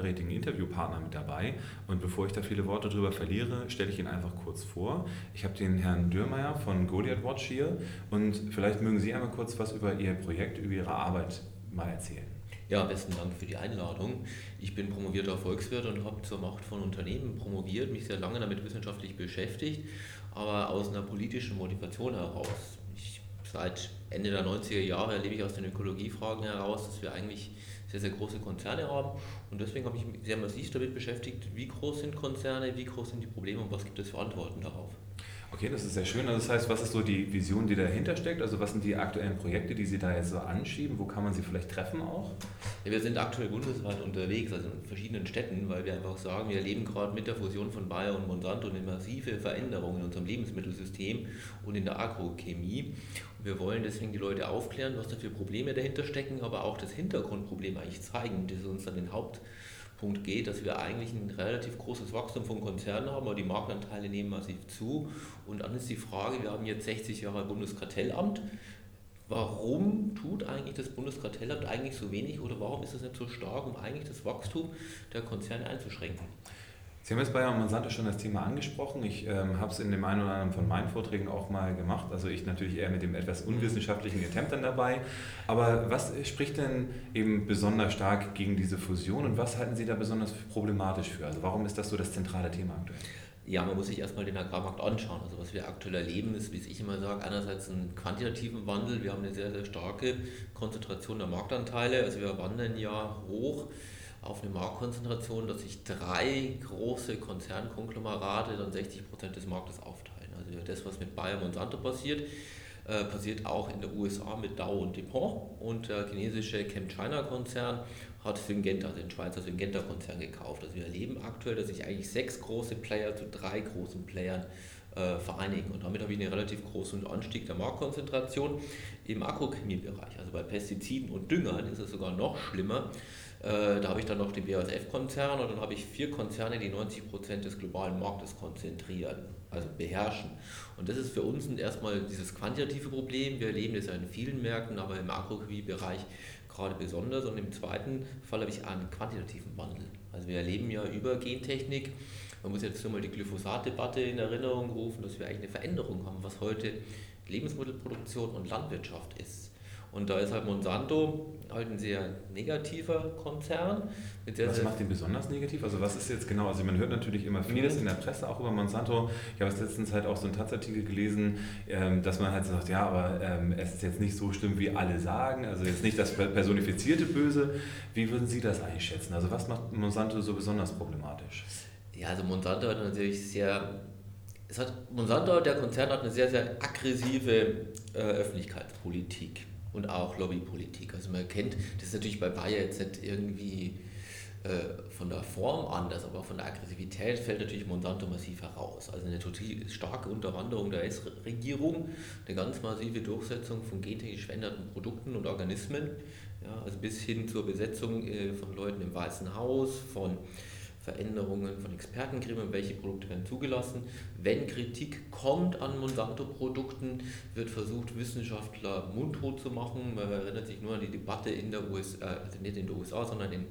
hochkarätigen Interviewpartner mit dabei und bevor ich da viele Worte drüber verliere, stelle ich ihn einfach kurz vor. Ich habe den Herrn Dürrmeier von Goliath Watch hier und vielleicht mögen Sie einmal kurz was über Ihr Projekt, über Ihre Arbeit mal erzählen. Ja, besten Dank für die Einladung. Ich bin promovierter Volkswirt und habe zur Macht von Unternehmen promoviert, mich sehr lange damit wissenschaftlich beschäftigt, aber aus einer politischen Motivation heraus. Seit Ende der 90er Jahre erlebe ich aus den Ökologiefragen heraus, dass wir eigentlich sehr, sehr große Konzerne haben. Und deswegen habe ich mich sehr massiv damit beschäftigt, wie groß sind Konzerne, wie groß sind die Probleme und was gibt es für Antworten darauf. Okay, das ist sehr schön. Also das heißt, was ist so die Vision, die dahinter steckt? Also was sind die aktuellen Projekte, die Sie da jetzt so anschieben? Wo kann man sie vielleicht treffen auch? Ja, wir sind aktuell bundesweit unterwegs, also in verschiedenen Städten, weil wir einfach sagen, wir erleben gerade mit der Fusion von Bayer und Monsanto eine massive Veränderung in unserem Lebensmittelsystem und in der Agrochemie. Wir wollen deswegen die Leute aufklären, was da für Probleme dahinter stecken, aber auch das Hintergrundproblem eigentlich zeigen, das uns dann den Haupt Punkt geht, dass wir eigentlich ein relativ großes Wachstum von Konzernen haben, aber die Marktanteile nehmen massiv zu. Und dann ist die Frage, wir haben jetzt 60 Jahre Bundeskartellamt. Warum tut eigentlich das Bundeskartellamt eigentlich so wenig oder warum ist es nicht so stark, um eigentlich das Wachstum der Konzerne einzuschränken? Sie haben jetzt bei Monsanto schon das Thema angesprochen. Ich ähm, habe es in dem einen oder anderen von meinen Vorträgen auch mal gemacht. Also ich natürlich eher mit dem etwas unwissenschaftlichen Attempt dann dabei. Aber was spricht denn eben besonders stark gegen diese Fusion und was halten Sie da besonders problematisch für? Also warum ist das so das zentrale Thema aktuell? Ja, man muss sich erstmal den Agrarmarkt anschauen. Also was wir aktuell erleben, ist, wie ich immer sage, einerseits einen quantitativen Wandel. Wir haben eine sehr, sehr starke Konzentration der Marktanteile. Also wir wandern ja hoch auf eine Marktkonzentration, dass sich drei große Konzernkonglomerate dann 60 Prozent des Marktes aufteilen. Also das, was mit Bayer Monsanto passiert, äh, passiert auch in den USA mit Dow und DuPont und der chinesische ChemChina-Konzern hat Syngenta, also den Schweizer Syngenta-Konzern gekauft. Also wir erleben aktuell, dass sich eigentlich sechs große Player zu drei großen Playern äh, vereinigen. Und damit habe ich einen relativ großen Anstieg der Marktkonzentration im Agrochemiebereich. Also bei Pestiziden und Düngern ist es sogar noch schlimmer. Äh, da habe ich dann noch den BASF-Konzern und dann habe ich vier Konzerne, die 90 Prozent des globalen Marktes konzentrieren, also beherrschen. Und das ist für uns erstmal dieses quantitative Problem. Wir erleben das ja in vielen Märkten, aber im Agrochemie-Bereich gerade besonders. Und im zweiten Fall habe ich einen quantitativen Wandel. Also wir erleben ja über Gentechnik, man muss jetzt nur mal die Glyphosat-Debatte in Erinnerung rufen, dass wir eigentlich eine Veränderung haben, was heute Lebensmittelproduktion und Landwirtschaft ist. Und da ist halt Monsanto halt ein sehr negativer Konzern. Was macht den besonders negativ? Also was ist jetzt genau, also man hört natürlich immer vieles mhm. in der Presse, auch über Monsanto. Ich habe letztens halt auch so einen Taz-Artikel gelesen, ähm, dass man halt sagt, ja, aber ähm, es ist jetzt nicht so schlimm, wie alle sagen, also jetzt nicht das personifizierte Böse. Wie würden Sie das einschätzen? Also was macht Monsanto so besonders problematisch? Ja, also Monsanto hat natürlich sehr es hat, Monsanto, der Konzern, hat eine sehr, sehr aggressive äh, Öffentlichkeitspolitik und auch Lobbypolitik. Also man kennt, das ist natürlich bei Bayer jetzt nicht irgendwie äh, von der Form anders, aber von der Aggressivität fällt natürlich Monsanto massiv heraus. Also eine total starke Unterwanderung der S-Regierung, eine ganz massive Durchsetzung von gentechnisch veränderten Produkten und Organismen, ja, also bis hin zur Besetzung äh, von Leuten im Weißen Haus, von Veränderungen von Expertengremien, welche Produkte werden zugelassen. Wenn Kritik kommt an Monsanto-Produkten, wird versucht, Wissenschaftler mundtot zu machen. Man erinnert sich nur an die Debatte in der USA, also nicht in den USA, sondern in,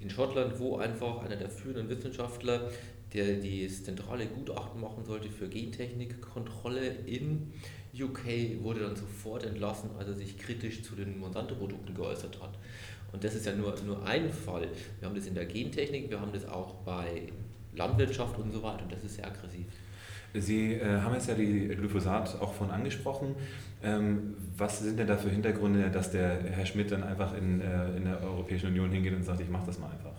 in Schottland, wo einfach einer der führenden Wissenschaftler, der das zentrale Gutachten machen sollte für Gentechnikkontrolle in UK, wurde dann sofort entlassen, als er sich kritisch zu den Monsanto-Produkten geäußert hat. Und das ist ja nur, nur ein Fall. Wir haben das in der Gentechnik, wir haben das auch bei Landwirtschaft und so weiter und das ist sehr aggressiv. Sie äh, haben jetzt ja die Glyphosat auch von angesprochen. Ähm, was sind denn da für Hintergründe, dass der Herr Schmidt dann einfach in, äh, in der Europäischen Union hingeht und sagt, ich mache das mal einfach?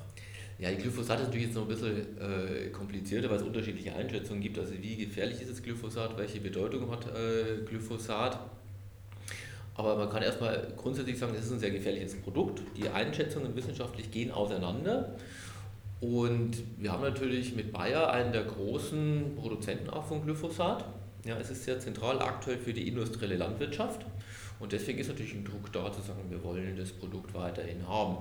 Ja, die Glyphosat ist natürlich jetzt noch ein bisschen äh, komplizierter, weil es unterschiedliche Einschätzungen gibt. Also wie gefährlich ist das Glyphosat, welche Bedeutung hat äh, Glyphosat? Aber man kann erstmal grundsätzlich sagen, es ist ein sehr gefährliches Produkt. Die Einschätzungen wissenschaftlich gehen auseinander. Und wir haben natürlich mit Bayer einen der großen Produzenten auch von Glyphosat. Ja, es ist sehr zentral aktuell für die industrielle Landwirtschaft. Und deswegen ist natürlich ein Druck da zu sagen, wir wollen das Produkt weiterhin haben.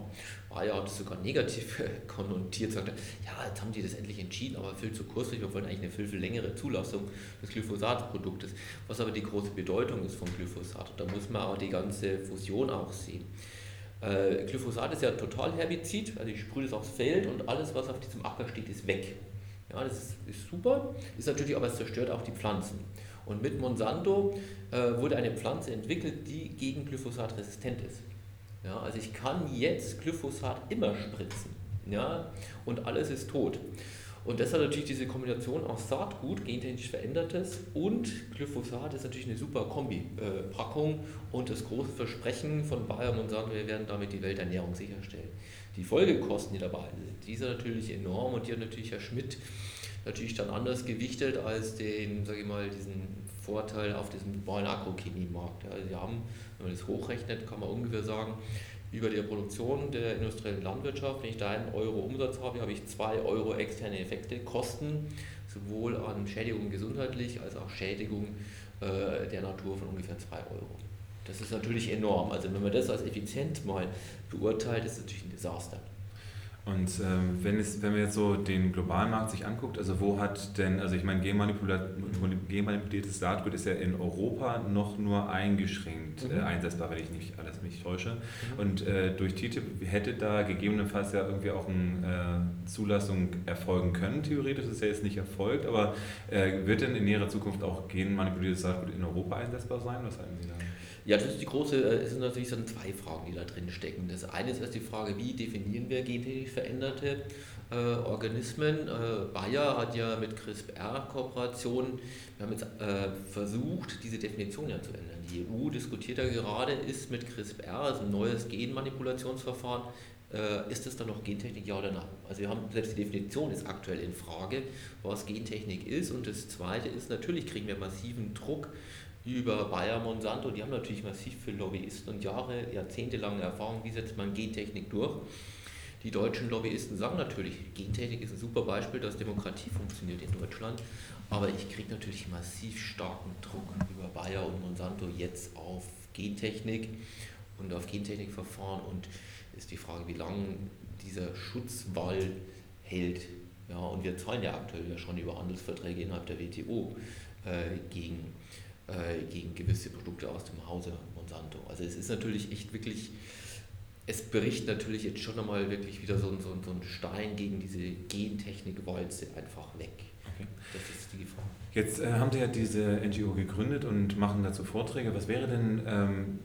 Bayer hat es sogar negativ konnotiert, sagt, ja, jetzt haben die das endlich entschieden, aber viel zu kurzfristig, wir wollen eigentlich eine viel, viel längere Zulassung des Glyphosat-Produktes. Was aber die große Bedeutung ist vom Glyphosat. Da muss man auch die ganze Fusion auch sehen. Äh, Glyphosat ist ja total Herbizid, also ich sprühe das aufs Feld und alles, was auf diesem Acker steht, ist weg. Ja, das ist, ist super, ist natürlich aber es zerstört auch die Pflanzen. Und mit Monsanto äh, wurde eine Pflanze entwickelt, die gegen Glyphosat resistent ist. Ja, also ich kann jetzt Glyphosat immer spritzen ja, und alles ist tot. Und das hat natürlich diese Kombination aus Saatgut, gentechnisch verändertes und Glyphosat ist natürlich eine super Kombi-Packung und das große Versprechen von Bayer Monsanto, wir werden damit die Welternährung sicherstellen. Die Folgekosten, die dabei sind, die sind natürlich enorm und die hat natürlich Herr Schmidt natürlich dann anders gewichtet als den, sage ich mal, diesen Vorteil auf diesem globalen Agrochemiemarkt. Ja, Sie haben, wenn man das hochrechnet, kann man ungefähr sagen, über die Produktion der industriellen Landwirtschaft, wenn ich da einen Euro Umsatz habe, habe ich zwei Euro externe Effekte, Kosten, sowohl an Schädigung gesundheitlich als auch Schädigung äh, der Natur von ungefähr zwei Euro. Das ist natürlich enorm. Also wenn man das als effizient mal beurteilt, ist es natürlich ein Desaster. Und ähm, wenn, es, wenn man jetzt so den globalen Markt sich anguckt, also wo hat denn, also ich meine, genmanipuliertes Saatgut ist ja in Europa noch nur eingeschränkt mhm. äh, einsetzbar, wenn ich nicht alles mich täusche. Mhm. Und äh, durch TTIP hätte da gegebenenfalls ja irgendwie auch eine äh, Zulassung erfolgen können, theoretisch ist ja jetzt nicht erfolgt, aber äh, wird denn in näherer Zukunft auch genmanipuliertes Saatgut in Europa einsetzbar sein? Was halten Sie da? Ja, das ist die große, äh, es sind natürlich so zwei Fragen, die da drin stecken. Das eine ist erst die Frage, wie definieren wir gentechnisch veränderte äh, Organismen? Äh, Bayer hat ja mit CRISPR-Kooperationen, wir haben jetzt äh, versucht, diese Definition ja zu ändern. Die EU diskutiert ja gerade, ist mit CRISPR, also ein neues Genmanipulationsverfahren, äh, ist es dann noch Gentechnik, ja oder nein? Also wir haben selbst die Definition ist aktuell in Frage, was Gentechnik ist. Und das Zweite ist, natürlich kriegen wir massiven Druck über Bayer Monsanto, die haben natürlich massiv für Lobbyisten und Jahre, jahrzehntelange Erfahrung, wie setzt man Gentechnik durch. Die deutschen Lobbyisten sagen natürlich, Gentechnik ist ein super Beispiel, dass Demokratie funktioniert in Deutschland, aber ich kriege natürlich massiv starken Druck über Bayer und Monsanto jetzt auf Gentechnik und auf Gentechnikverfahren und ist die Frage, wie lange dieser Schutzwall hält. Ja, und wir zahlen ja aktuell ja schon über Handelsverträge innerhalb der WTO äh, gegen äh, gegen gewisse Produkte aus dem Hause Monsanto. Also es ist natürlich echt wirklich, es bricht natürlich jetzt schon einmal wirklich wieder so, so, so ein Stein gegen diese Gentechnik-Walze einfach weg. Okay. Das ist die Gefahr. Jetzt äh, haben Sie ja diese NGO gegründet und machen dazu Vorträge. Was wäre denn ähm,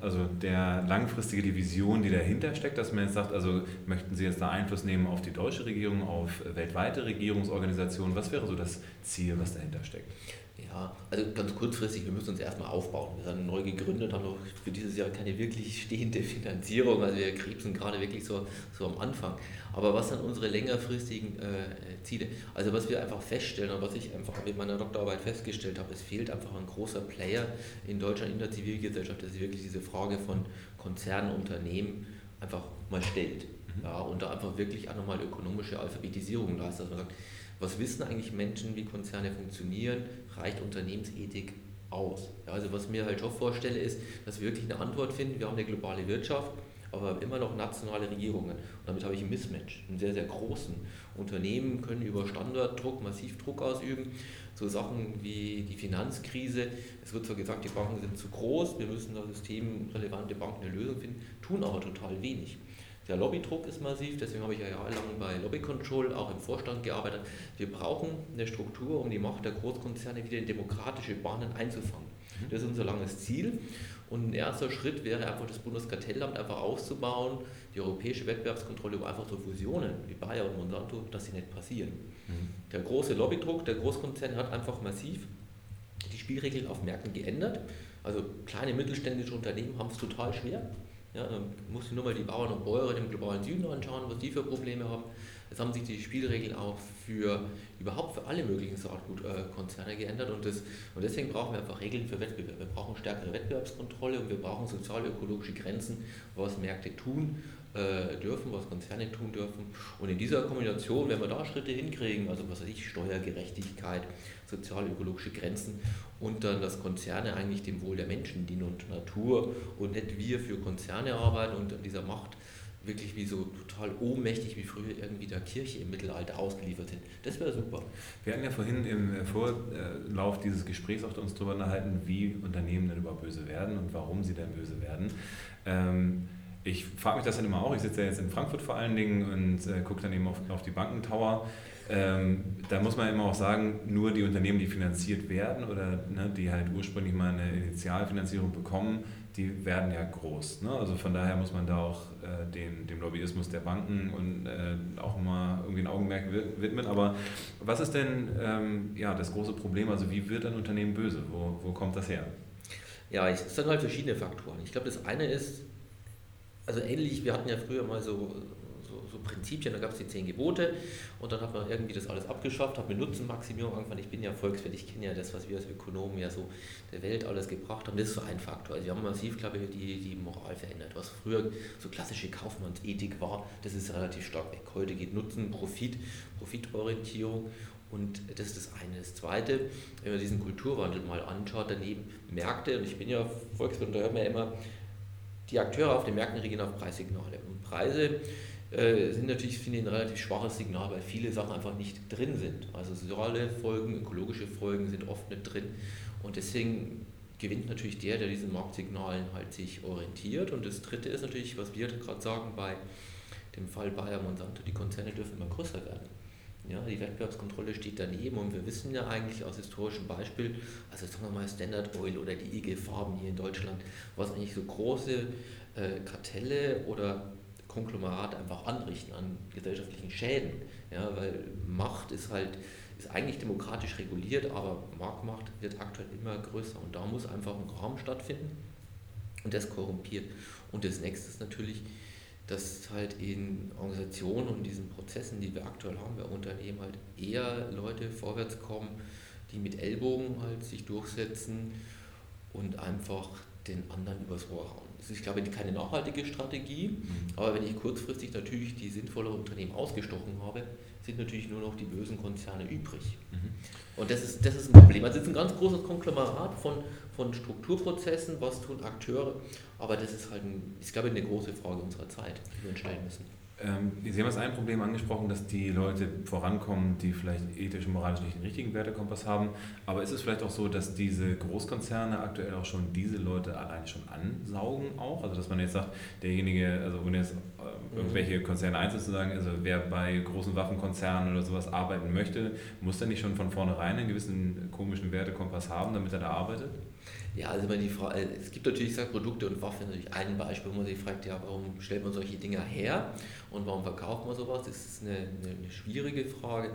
also der langfristige die Vision, die dahinter steckt, dass man jetzt sagt, also möchten Sie jetzt da Einfluss nehmen auf die deutsche Regierung, auf weltweite Regierungsorganisationen? Was wäre so das Ziel, was dahinter steckt? Ja, also ganz kurzfristig, wir müssen uns erstmal aufbauen. Wir sind neu gegründet, haben noch für dieses Jahr keine wirklich stehende Finanzierung. Also wir krebsen gerade wirklich so, so am Anfang. Aber was sind unsere längerfristigen äh, Ziele? Also was wir einfach feststellen und was ich einfach mit meiner Doktorarbeit festgestellt habe, es fehlt einfach ein großer Player in Deutschland in der Zivilgesellschaft, der sich wirklich diese Frage von Konzernen, Unternehmen einfach mal stellt. Mhm. Ja, und da einfach wirklich auch nochmal ökonomische Alphabetisierung leistet, dass man sagt, was wissen eigentlich Menschen, wie Konzerne funktionieren? Reicht Unternehmensethik aus? Ja, also was mir halt schon vorstelle, ist, dass wir wirklich eine Antwort finden. Wir haben eine globale Wirtschaft, aber immer noch nationale Regierungen. Und damit habe ich ein Mismatch, einen sehr, sehr großen. Unternehmen können über Standarddruck massiv Druck ausüben. So Sachen wie die Finanzkrise. Es wird zwar gesagt, die Banken sind zu groß, wir müssen da systemrelevante Banken eine Lösung finden, tun aber total wenig. Der Lobbydruck ist massiv, deswegen habe ich ja jahrelang bei Lobby Control auch im Vorstand gearbeitet. Wir brauchen eine Struktur, um die Macht der Großkonzerne wieder in demokratische Bahnen einzufangen. Mhm. Das ist unser langes Ziel. Und ein erster Schritt wäre einfach das Bundeskartellamt einfach auszubauen, die europäische Wettbewerbskontrolle, um einfach so Fusionen wie Bayer und Monsanto, dass sie nicht passieren. Mhm. Der große Lobbydruck der Großkonzerne hat einfach massiv die Spielregeln auf Märkten geändert. Also kleine mittelständische Unternehmen haben es total schwer. Ja, dann musst du nur mal die Bauern und Bäuerinnen im globalen Süden anschauen, was die für Probleme haben. Jetzt haben sich die Spielregeln auch für überhaupt für alle möglichen Saatgutkonzerne geändert und, das, und deswegen brauchen wir einfach Regeln für Wettbewerb. Wir brauchen stärkere Wettbewerbskontrolle und wir brauchen sozial-ökologische Grenzen, was Märkte tun äh, dürfen, was Konzerne tun dürfen. Und in dieser Kombination, wenn wir da Schritte hinkriegen, also was weiß ich, Steuergerechtigkeit, sozial-ökologische Grenzen und dann, dass Konzerne eigentlich dem Wohl der Menschen dienen und Natur und nicht wir für Konzerne arbeiten und an dieser Macht wirklich wie so total ohnmächtig wie früher irgendwie der Kirche im Mittelalter ausgeliefert sind. Das wäre super. Wir hatten ja vorhin im Vorlauf dieses Gesprächs auch uns darüber unterhalten, wie Unternehmen denn überhaupt böse werden und warum sie denn böse werden. Ähm, ich frage mich das dann immer auch. Ich sitze ja jetzt in Frankfurt vor allen Dingen und äh, gucke dann eben auf, auf die Bankentower. Ähm, da muss man immer auch sagen, nur die Unternehmen, die finanziert werden oder ne, die halt ursprünglich mal eine Initialfinanzierung bekommen, die werden ja groß. Ne? Also von daher muss man da auch äh, den, dem Lobbyismus der Banken und äh, auch mal irgendwie ein Augenmerk widmen. Aber was ist denn ähm, ja, das große Problem? Also wie wird ein Unternehmen böse? Wo, wo kommt das her? Ja, es sind halt verschiedene Faktoren. Ich glaube, das eine ist, also ähnlich, wir hatten ja früher mal so, so, so Prinzipien, da gab es die zehn Gebote und dann hat man irgendwie das alles abgeschafft, hat mit Nutzenmaximierung angefangen. Ich bin ja Volkswirt, ich kenne ja das, was wir als Ökonomen ja so der Welt alles gebracht haben. Das ist so ein Faktor. Also wir haben massiv, glaube ich, die, die Moral verändert. Was früher so klassische Kaufmannsethik war, das ist relativ stark weg. Heute geht Nutzen, Profit, Profitorientierung und das ist das eine. Das zweite, wenn man diesen Kulturwandel mal anschaut, daneben Märkte, und ich bin ja Volkswirt und da hört man ja immer, die Akteure auf den Märkten reagieren auf Preissignale. Und Preise äh, sind natürlich, finde ich, ein relativ schwaches Signal, weil viele Sachen einfach nicht drin sind. Also soziale Folgen, ökologische Folgen sind oft nicht drin. Und deswegen gewinnt natürlich der, der diesen Marktsignalen halt sich orientiert. Und das dritte ist natürlich, was wir gerade sagen bei dem Fall Bayer Monsanto, die Konzerne dürfen immer größer werden. Ja, die Wettbewerbskontrolle steht daneben und wir wissen ja eigentlich aus historischem Beispiel, also sagen wir mal Standard Oil oder die IG Farben hier in Deutschland, was eigentlich so große äh, Kartelle oder Konglomerate einfach anrichten an gesellschaftlichen Schäden. Ja, weil Macht ist halt ist eigentlich demokratisch reguliert, aber Marktmacht wird aktuell immer größer und da muss einfach ein Raum stattfinden und das korrumpiert. Und das nächste ist natürlich, dass halt in Organisationen und diesen Prozessen, die wir aktuell haben, bei Unternehmen halt eher Leute vorwärts kommen, die mit Ellbogen halt sich durchsetzen und einfach den anderen übers Ohr hauen. Das ist, ich glaube, keine nachhaltige Strategie, mhm. aber wenn ich kurzfristig natürlich die sinnvolle Unternehmen ausgestochen habe, sind natürlich nur noch die bösen Konzerne übrig. Mhm. Und das ist, das ist ein Problem. Also es ist ein ganz großes Konglomerat von, von Strukturprozessen, was tun Akteure, aber das ist halt, ein, ich glaube, eine große Frage unserer Zeit, die wir uns stellen müssen. Ähm, Sie haben jetzt ein Problem angesprochen, dass die Leute vorankommen, die vielleicht ethisch und moralisch nicht den richtigen Wertekompass haben. Aber ist es vielleicht auch so, dass diese Großkonzerne aktuell auch schon diese Leute alleine schon ansaugen auch? Also dass man jetzt sagt, derjenige, also ohne jetzt äh, irgendwelche Konzerne einzeln zu sagen, also wer bei großen Waffenkonzernen oder sowas arbeiten möchte, muss der nicht schon von vornherein einen gewissen komischen Wertekompass haben, damit er da arbeitet? Ja, also die Frage, äh, es gibt natürlich sag, Produkte und Waffen natürlich ein Beispiel, wo man sich fragt, ja, warum stellt man solche Dinge her und warum verkauft man sowas? Das ist eine, eine, eine schwierige Frage,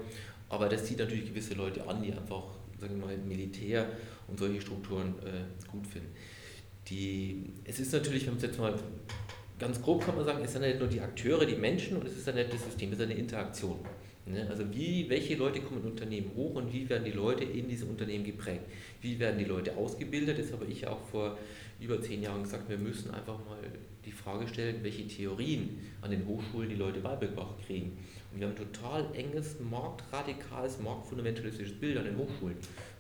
aber das zieht natürlich gewisse Leute an, die einfach, sagen wir mal, Militär und solche Strukturen äh, gut finden. Die, es ist natürlich, wenn man es jetzt mal ganz grob kann man sagen, es sind ja nicht nur die Akteure, die Menschen und es ist ja nicht das System, es ist eine Interaktion. Ne? Also wie, welche Leute kommen in Unternehmen hoch und wie werden die Leute in diese Unternehmen geprägt? Wie werden die Leute ausgebildet? Das habe ich auch vor über zehn Jahren gesagt, wir müssen einfach mal die Frage stellen, welche Theorien an den Hochschulen die Leute beigebracht kriegen. Und wir haben ein total enges, marktradikales, marktfundamentalistisches Bild an den Hochschulen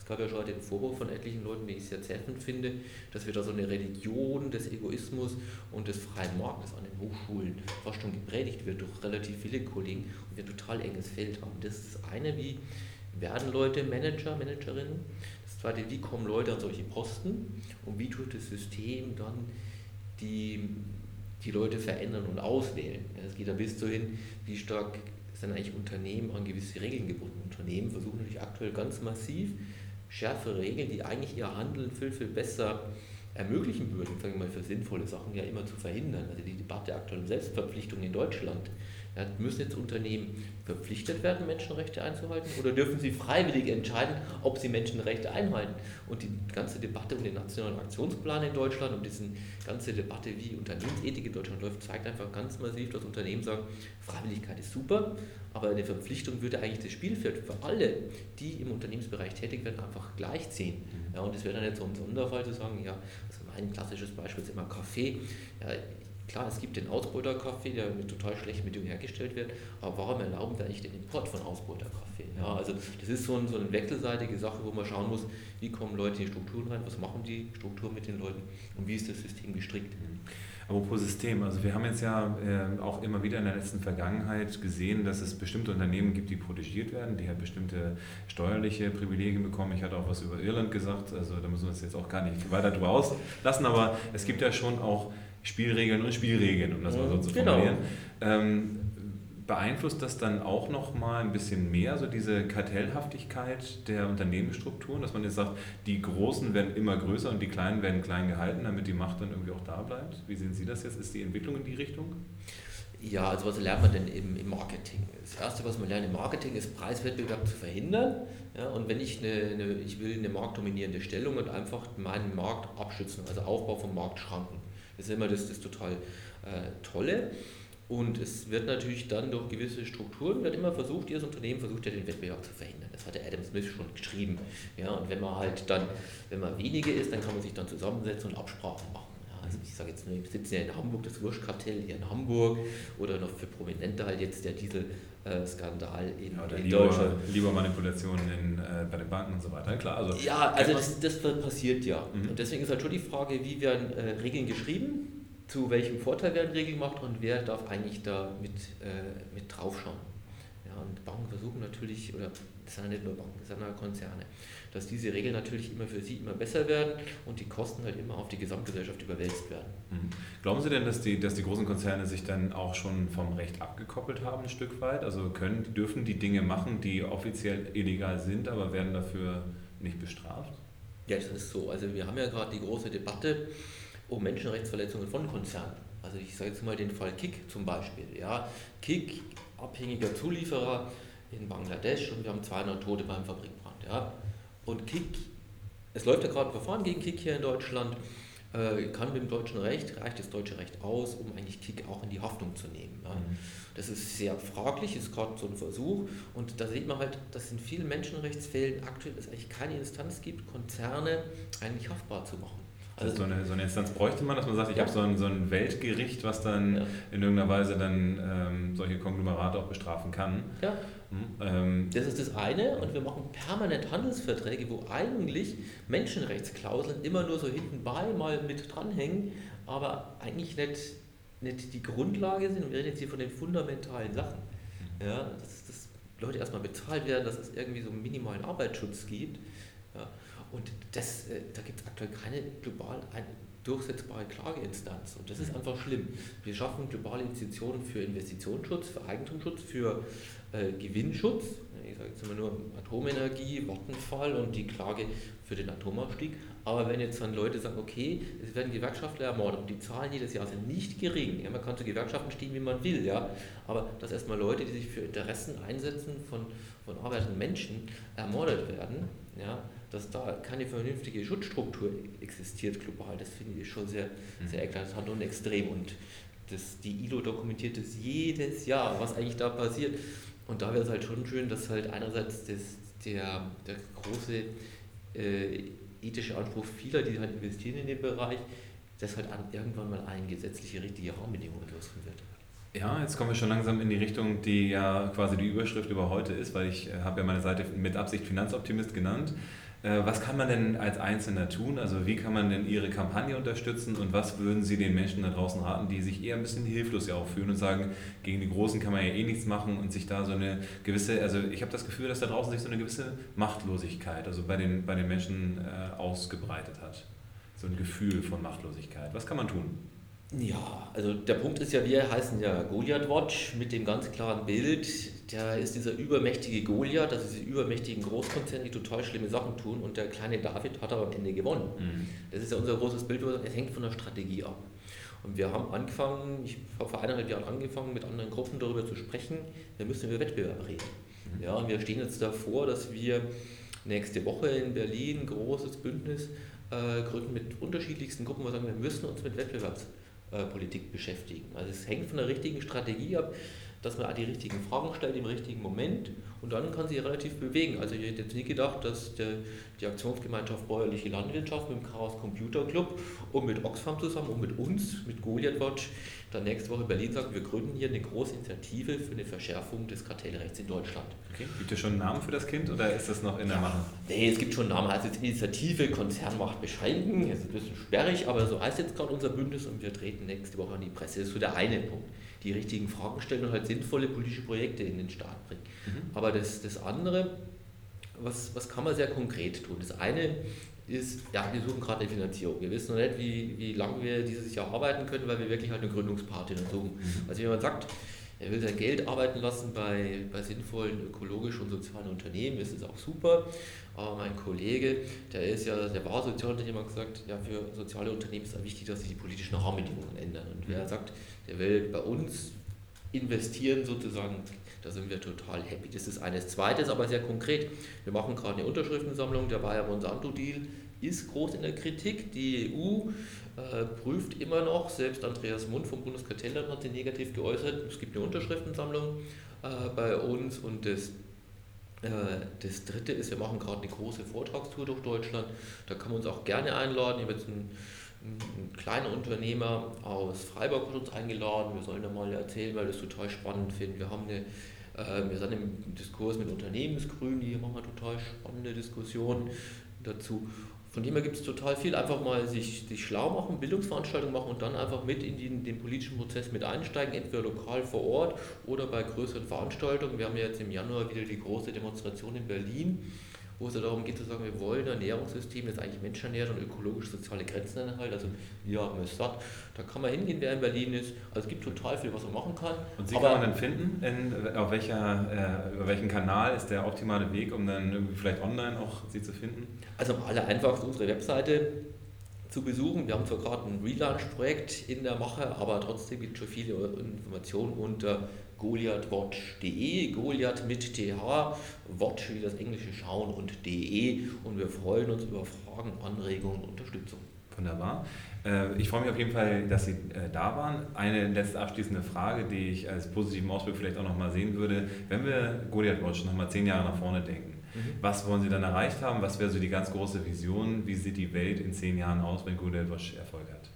gab ja schon den Vorwurf von etlichen Leuten, die ich sehr zerrend finde, dass wir da so eine Religion des Egoismus und des freien Marktes an den Hochschulen fast schon gepredigt wird durch relativ viele Kollegen und wir ein total enges Feld haben. Das ist das eine, wie werden Leute Manager, Managerinnen. Das zweite, wie kommen Leute an solche Posten und wie tut das System dann die, die Leute verändern und auswählen. Es geht da bis dahin, wie stark sind eigentlich Unternehmen an gewisse Regeln gebunden. Unternehmen versuchen natürlich aktuell ganz massiv schärfere Regeln, die eigentlich ihr Handeln viel, viel besser ermöglichen würden, sagen wir mal, für sinnvolle Sachen ja immer zu verhindern. Also die Debatte aktuell um Selbstverpflichtung in Deutschland, Ja, müssen jetzt Unternehmen verpflichtet werden, Menschenrechte einzuhalten oder dürfen sie freiwillig entscheiden, ob sie Menschenrechte einhalten? Und die ganze Debatte um den nationalen Aktionsplan in Deutschland und diese ganze Debatte, wie Unternehmensethik in Deutschland läuft, zeigt einfach ganz massiv, dass Unternehmen sagen, Freiwilligkeit ist super, aber eine Verpflichtung würde eigentlich das Spielfeld für alle, die im Unternehmensbereich tätig werden, einfach gleichziehen. Mhm. Ja, und es wäre dann jetzt so ein Sonderfall zu sagen, ja, also mein klassisches Beispiel ist immer Kaffee. Ja, Klar, es gibt den Ausbeuterkaffee, der mit total schlechten Bedingungen hergestellt wird, aber warum erlauben wir eigentlich den Import von Ausbeuterkaffee? Ja, also das ist so, ein, so eine wechselseitige Sache, wo man schauen muss, wie kommen Leute in die Strukturen rein, was machen die Strukturen mit den Leuten und wie ist das System gestrickt. Apropos System, also wir haben jetzt ja äh, auch immer wieder in der letzten Vergangenheit gesehen, dass es bestimmte Unternehmen gibt, die protegiert werden, die halt bestimmte steuerliche Privilegien bekommen. Ich hatte auch was über Irland gesagt, also da müssen wir uns jetzt auch gar nicht weiter drüber auslassen, aber es gibt ja schon auch Spielregeln und Spielregeln, um das mal so zu genau. formulieren. Ähm, beeinflusst das dann auch nochmal ein bisschen mehr, so diese Kartellhaftigkeit der Unternehmensstrukturen, dass man jetzt sagt, die Großen werden immer größer und die Kleinen werden klein gehalten, damit die Macht dann irgendwie auch da bleibt? Wie sehen Sie das jetzt? Ist die Entwicklung in die Richtung? Ja, also was lernt man denn im, im Marketing? Das Erste, was man lernt im Marketing, ist Preiswettbewerb zu verhindern. Ja, und wenn ich eine, eine, ich will eine marktdominierende Stellung und einfach meinen Markt abschützen, also Aufbau von Marktschranken. Das ist immer das, das total äh, Tolle. Und es wird natürlich dann durch gewisse Strukturen, wird immer versucht, jedes Unternehmen versucht ja den Wettbewerb zu verhindern. Das hat der Adam Smith schon geschrieben. Ja, und wenn man halt dann, wenn man wenige ist, dann kann man sich dann zusammensetzen und Absprachen machen. Also ich sage jetzt nur, wir sitzen ja in Hamburg, das Wurschkartell hier in Hamburg oder noch für Prominente halt jetzt der Diesel-Skandal in, ja, in lieber, Deutschland. Lieber Manipulationen in, äh, bei den Banken und so weiter. Klar, also ja, also das, das passiert ja. Mhm. Und deswegen ist halt schon die Frage, wie werden äh, Regeln geschrieben? zu welchem Vorteil werden Regeln gemacht und wer darf eigentlich da mit, äh, mit draufschauen. Ja, und Banken versuchen natürlich, oder das sind ja nicht nur Banken, das sind ja Konzerne, dass diese Regeln natürlich immer für sie immer besser werden und die Kosten halt immer auf die Gesamtgesellschaft überwälzt werden. Mhm. Glauben Sie denn, dass die, dass die großen Konzerne sich dann auch schon vom Recht abgekoppelt haben, ein Stück weit? Also können, dürfen die Dinge machen, die offiziell illegal sind, aber werden dafür nicht bestraft? Ja, das ist so. Also wir haben ja gerade die große Debatte, um Menschenrechtsverletzungen von Konzernen. Also ich sage jetzt mal den Fall Kik zum Beispiel. Ja, Kik, abhängiger Zulieferer in Bangladesch und wir haben 200 Tote beim Fabrikbrand. Ja. Und Kik, es läuft ja gerade ein Verfahren gegen Kik hier in Deutschland, äh, kann mit dem deutschen Recht, reicht das deutsche Recht aus, um eigentlich Kik auch in die Haftung zu nehmen. Ja. Mhm. Das ist sehr fraglich, ist gerade so ein Versuch und da sieht man halt, dass in vielen Menschenrechtsfällen aktuell es eigentlich keine Instanz gibt, Konzerne eigentlich haftbar zu machen. Also so eine, so eine Instanz bräuchte man, dass man sagt, ich ja. habe so ein, so ein Weltgericht, was dann ja. in irgendeiner Weise dann ähm, solche Konglomerate auch bestrafen kann. Ja. Hm, ähm, das ist das eine und wir machen permanent Handelsverträge, wo eigentlich Menschenrechtsklauseln immer nur so hintenbei mal mit dranhängen, aber eigentlich nicht, nicht die Grundlage sind. Und wir reden jetzt hier von den fundamentalen Sachen. Mhm. Ja, dass, dass Leute erstmal bezahlt werden, dass es irgendwie so einen minimalen Arbeitsschutz gibt. Ja. Das, äh, da gibt es aktuell keine global durchsetzbare Klageinstanz. Und das ist einfach schlimm. Wir schaffen globale Institutionen für Investitionsschutz, für Eigentumsschutz, für äh, Gewinnschutz. Ich sage jetzt immer nur Atomenergie, Vattenfall und die Klage für den Atomausstieg. Aber wenn jetzt dann Leute sagen, okay, es werden Gewerkschaftler ermordet und die Zahlen jedes Jahr sind nicht gering, ja, man kann zu Gewerkschaften stehen, wie man will, ja, aber dass erstmal Leute, die sich für Interessen einsetzen von, von arbeitenden Menschen, ermordet werden, ja, dass da keine vernünftige Schutzstruktur existiert global, das finde ich schon sehr, mhm. sehr eklatant und extrem. Und das, die ILO dokumentiert das jedes Jahr, was eigentlich da passiert. Und da wäre es halt schon schön, dass halt einerseits das, der, der große äh, ethische Anspruch vieler, die halt investieren in den Bereich, dass halt an, irgendwann mal eine gesetzliche, richtige Rahmenbedingung losgehen wird. Ja, jetzt kommen wir schon langsam in die Richtung, die ja quasi die Überschrift über heute ist, weil ich äh, habe ja meine Seite mit Absicht Finanzoptimist genannt. Äh, was kann man denn als Einzelner tun? Also wie kann man denn Ihre Kampagne unterstützen und was würden Sie den Menschen da draußen raten, die sich eher ein bisschen hilflos ja auch fühlen und sagen, gegen die Großen kann man ja eh nichts machen und sich da so eine gewisse, also ich habe das Gefühl, dass da draußen sich so eine gewisse Machtlosigkeit, also bei den, bei den Menschen äh, ausgebreitet hat. So ein Gefühl von Machtlosigkeit. Was kann man tun? Ja, also der Punkt ist ja, wir heißen ja Goliath Watch mit dem ganz klaren Bild, da ist dieser übermächtige Goliath, also diese übermächtigen Großkonzerne, die total schlimme Sachen tun und der kleine David hat aber am Ende gewonnen. Mhm. Das ist ja unser großes Bild, es hängt von der Strategie ab. Und wir haben angefangen, ich habe vor eineinhalb Jahren angefangen, mit anderen Gruppen darüber zu sprechen, wir müssen über Wettbewerb reden. Mhm. Ja, und wir stehen jetzt davor, dass wir nächste Woche in Berlin großes Bündnis äh, gründen mit unterschiedlichsten Gruppen, wo wir sagen, wir müssen uns mit Wettbewerbspolitik beschäftigen. Also es hängt von der richtigen Strategie ab dass man die richtigen Fragen stellt im richtigen Moment und dann kann sie relativ bewegen. Also ich hätte jetzt nie gedacht, dass der, die Aktionsgemeinschaft Bäuerliche Landwirtschaft mit dem Chaos Computer Club und mit Oxfam zusammen und mit uns, mit Goliath Watch, dann nächste Woche in Berlin sagen, wir gründen hier eine große Initiative für eine Verschärfung des Kartellrechts in Deutschland. Okay. Gibt es schon einen Namen für das Kind oder ist das noch in der ja, Mache? Nee, es gibt schon einen Namen. Also Initiative Konzern macht bescheiden, das ist ein bisschen sperrig, aber so heißt jetzt gerade unser Bündnis und wir treten nächste Woche an die Presse. Das ist so der eine Punkt die richtigen Fragen stellen und halt sinnvolle politische Projekte in den Staat bringen. Mhm. Aber das, das andere, was, was kann man sehr konkret tun? Das eine ist, ja, wir suchen gerade eine Finanzierung. Wir wissen noch nicht, wie, wie lange wir dieses Jahr arbeiten können, weil wir wirklich halt eine Gründungspartner suchen. Mhm. Also wenn man sagt, er will sein Geld arbeiten lassen bei, bei sinnvollen ökologischen und sozialen Unternehmen, ist es auch super. Aber mein Kollege, der ist ja, der war Sozialunternehmer, gesagt, ja, für soziale Unternehmen ist es wichtig, dass sich die politischen Rahmenbedingungen ändern. Und wer mhm. sagt, der will bei uns investieren sozusagen, da sind wir total happy. Das ist eines. Zweites, aber sehr konkret. Wir machen gerade eine Unterschriftensammlung, der Bayer Monsanto-Deal ist groß in der Kritik. Die EU äh, prüft immer noch, selbst Andreas Mund vom Bundeskartellamt hat sich negativ geäußert, es gibt eine Unterschriftensammlung äh, bei uns und das, äh, das dritte ist, wir machen gerade eine große Vortragstour durch Deutschland, da kann man uns auch gerne einladen. Ich habe jetzt einen, ein kleiner Unternehmer aus Freiburg hat uns eingeladen, wir sollen da mal erzählen, weil wir das total spannend finden. Wir haben eine äh, wir sind im Diskurs mit Unternehmensgrünen, die machen eine total spannende Diskussion dazu. Von dem her gibt es total viel. Einfach mal sich, sich schlau machen, Bildungsveranstaltungen machen und dann einfach mit in den, den politischen Prozess mit einsteigen, entweder lokal vor Ort oder bei größeren Veranstaltungen. Wir haben ja jetzt im Januar wieder die große Demonstration in Berlin wo es ja darum geht zu sagen, wir wollen ein Ernährungssystem, das eigentlich menschernährt und ökologisch-soziale Grenzen enthält. Also wir haben es satt. Da kann man hingehen, wer in Berlin ist. Also es gibt total viel, was man machen kann. Und Sie Aber kann man dann finden, in, auf welcher, äh, über welchen Kanal ist der optimale Weg, um dann vielleicht online auch Sie zu finden? Also am aller einfachsten unsere Webseite zu besuchen. Wir haben zwar gerade ein Relaunch-Projekt in der Mache, aber trotzdem gibt es schon viele Informationen unter goliathwatch.de, Goliath mit TH, Watch wie das englische Schauen und de und wir freuen uns über Fragen, Anregungen und Unterstützung. Wunderbar. Äh, ich freue mich auf jeden Fall, dass Sie äh, da waren. Eine letzte abschließende Frage, die ich als positiven Ausblick vielleicht auch nochmal sehen würde. Wenn wir Goliath Watch nochmal zehn Jahre nach vorne denken, mhm. was wollen Sie dann erreicht haben? Was wäre so die ganz große Vision? Wie sieht die Welt in zehn Jahren aus, wenn Goliath Watch Erfolg hat?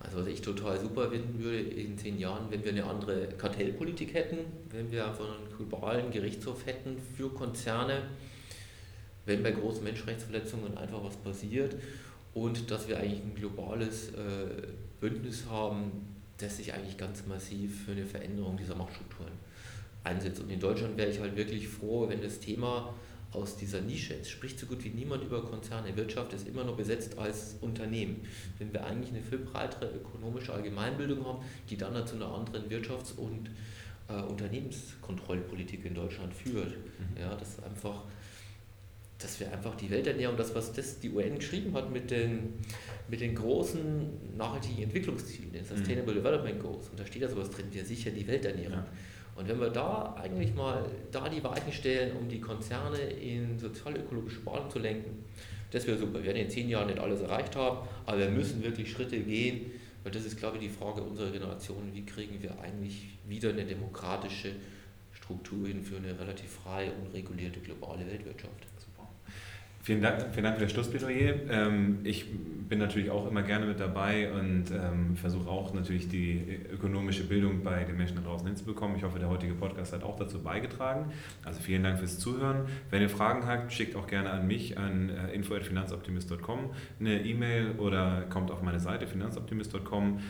Also was ich total super finden würde in zehn Jahren, wenn wir eine andere Kartellpolitik hätten, wenn wir einfach einen globalen Gerichtshof hätten für Konzerne, wenn bei großen Menschenrechtsverletzungen einfach was passiert und dass wir eigentlich ein globales äh, Bündnis haben, das sich eigentlich ganz massiv für eine Veränderung dieser Machtstrukturen einsetzt. Und in Deutschland wäre ich halt wirklich froh, wenn das Thema aus dieser Nische. Es spricht so gut wie niemand über Konzerne. Wirtschaft ist immer nur besetzt als Unternehmen. Wenn wir eigentlich eine viel breitere ökonomische Allgemeinbildung haben, die dann zu einer anderen Wirtschafts- und äh, Unternehmenskontrollpolitik in Deutschland führt. Mhm. Ja, das einfach dass wir einfach die Welternährung, das, was das die UN geschrieben hat mit den, mit den großen nachhaltigen Entwicklungszielen, den Sustainable mhm. Development Goals, und da steht ja sowas drin, wir sichern die Welternährung. Ja. Und wenn wir da eigentlich mal da die Weichen stellen, um die Konzerne in sozial-ökologische Bahnen zu lenken, das wäre super. Wir werden in zehn Jahren nicht alles erreicht haben, aber wir müssen wirklich Schritte gehen, weil das ist, glaube ich, die Frage unserer Generation, wie kriegen wir eigentlich wieder eine demokratische Struktur hin für eine relativ freie und regulierte globale Weltwirtschaft. Vielen Dank, vielen Dank für das Schlussplädoyer. Ähm, ich bin natürlich auch immer gerne mit dabei und ähm, versuche auch natürlich die ökonomische Bildung bei den Menschen da draußen hinzubekommen. Ich hoffe, der heutige Podcast hat auch dazu beigetragen. Also vielen Dank fürs Zuhören. Wenn ihr Fragen habt, schickt auch gerne an mich an äh, info.finanzoptimist.com eine E-Mail oder kommt auf meine Seite finanzoptimist.com.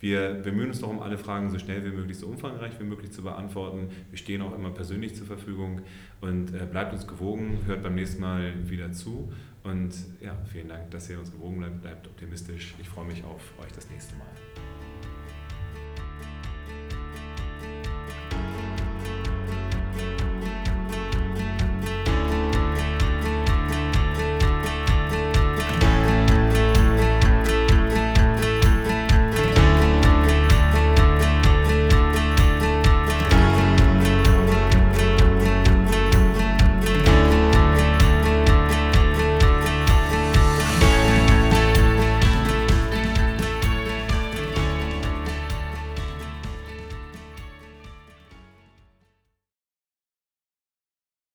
Wir bemühen uns darum, alle Fragen so schnell wie möglich, so umfangreich wie möglich zu beantworten. Wir stehen auch immer persönlich zur Verfügung und äh, bleibt uns gewogen, hört beim nächsten Mal wieder zu. Und ja, vielen Dank, dass ihr uns gewogen bleibt, bleibt optimistisch. Ich freue mich auf euch das nächste Mal.